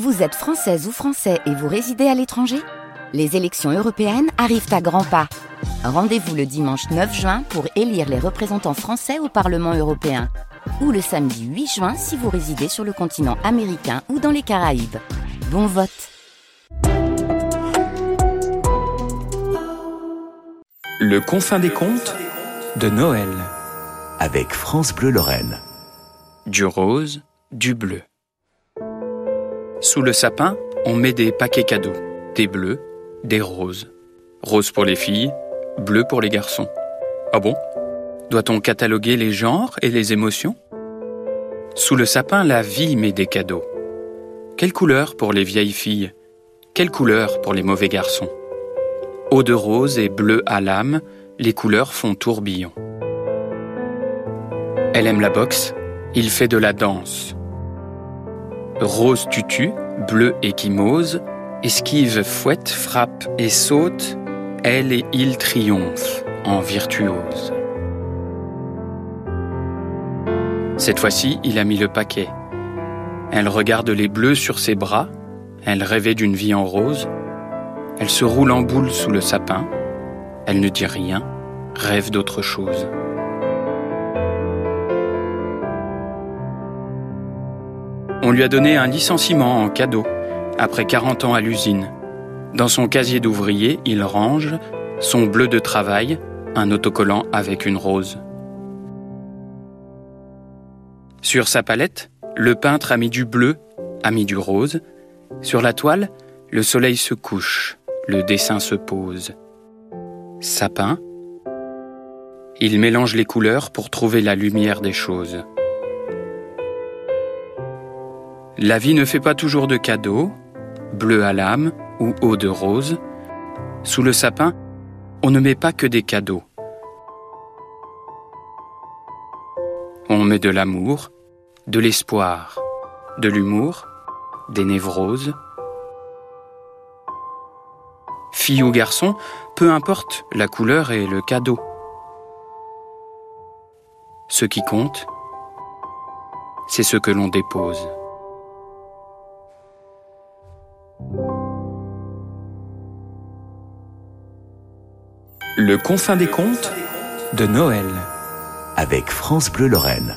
Vous êtes française ou français et vous résidez à l'étranger? Les élections européennes arrivent à grands pas. Rendez-vous le dimanche 9 juin pour élire les représentants français au Parlement européen. Ou le samedi 8 juin si vous résidez sur le continent américain ou dans les Caraïbes. Bon vote Le confin des contes de Noël. Avec France Bleu Lorraine. Du rose, du bleu. Sous le sapin, on met des paquets cadeaux, des bleus, des roses. Rose pour les filles, bleu pour les garçons. Ah bon? Doit-on cataloguer les genres et les émotions? Sous le sapin, la vie met des cadeaux. Quelle couleur pour les vieilles filles? Quelle couleur pour les mauvais garçons? Eau de rose et bleu à l'âme, les couleurs font tourbillon. Elle aime la boxe, il fait de la danse. Rose tutu, bleu échymose, esquive, fouette, frappe et saute, elle et il triomphent en virtuose. Cette fois-ci, il a mis le paquet. Elle regarde les bleus sur ses bras, elle rêvait d'une vie en rose, elle se roule en boule sous le sapin, elle ne dit rien, rêve d'autre chose. On lui a donné un licenciement en cadeau, après 40 ans à l'usine. Dans son casier d'ouvrier, il range son bleu de travail, un autocollant avec une rose. Sur sa palette, le peintre a mis du bleu, a mis du rose. Sur la toile, le soleil se couche, le dessin se pose. Sapin. Il mélange les couleurs pour trouver la lumière des choses. La vie ne fait pas toujours de cadeaux, bleu à l'âme ou eau de rose. Sous le sapin, on ne met pas que des cadeaux. On met de l'amour, de l'espoir, de l'humour, des névroses. Fille ou garçon, peu importe la couleur et le cadeau. Ce qui compte, c'est ce que l'on dépose. Le confin des contes de Noël. Avec France Bleu Lorraine.